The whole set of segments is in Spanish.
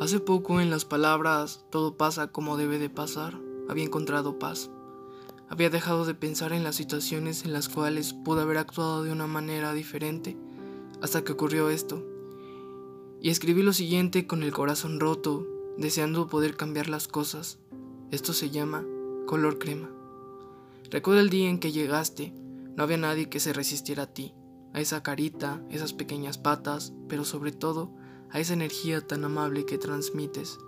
Hace poco en las palabras todo pasa como debe de pasar, había encontrado paz. Había dejado de pensar en las situaciones en las cuales pude haber actuado de una manera diferente hasta que ocurrió esto. Y escribí lo siguiente con el corazón roto, deseando poder cambiar las cosas. Esto se llama color crema. Recuerdo el día en que llegaste, no había nadie que se resistiera a ti, a esa carita, esas pequeñas patas, pero sobre todo a esa energía tan amable que transmites.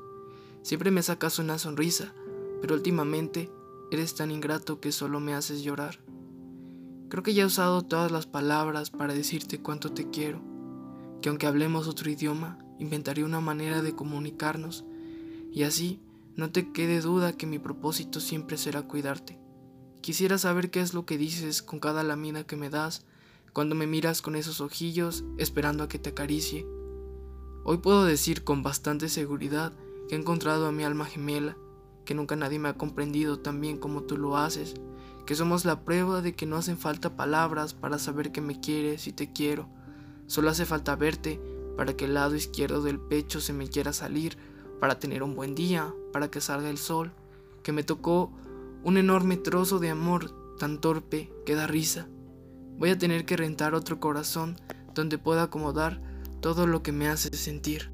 Siempre me sacas una sonrisa, pero últimamente eres tan ingrato que solo me haces llorar. Creo que ya he usado todas las palabras para decirte cuánto te quiero, que aunque hablemos otro idioma, inventaré una manera de comunicarnos, y así no te quede duda que mi propósito siempre será cuidarte. Quisiera saber qué es lo que dices con cada lamina que me das, cuando me miras con esos ojillos esperando a que te acaricie Hoy puedo decir con bastante seguridad que he encontrado a mi alma gemela, que nunca nadie me ha comprendido tan bien como tú lo haces, que somos la prueba de que no hacen falta palabras para saber que me quieres y te quiero, solo hace falta verte para que el lado izquierdo del pecho se me quiera salir, para tener un buen día, para que salga el sol, que me tocó un enorme trozo de amor tan torpe que da risa. Voy a tener que rentar otro corazón donde pueda acomodar todo lo que me hace sentir.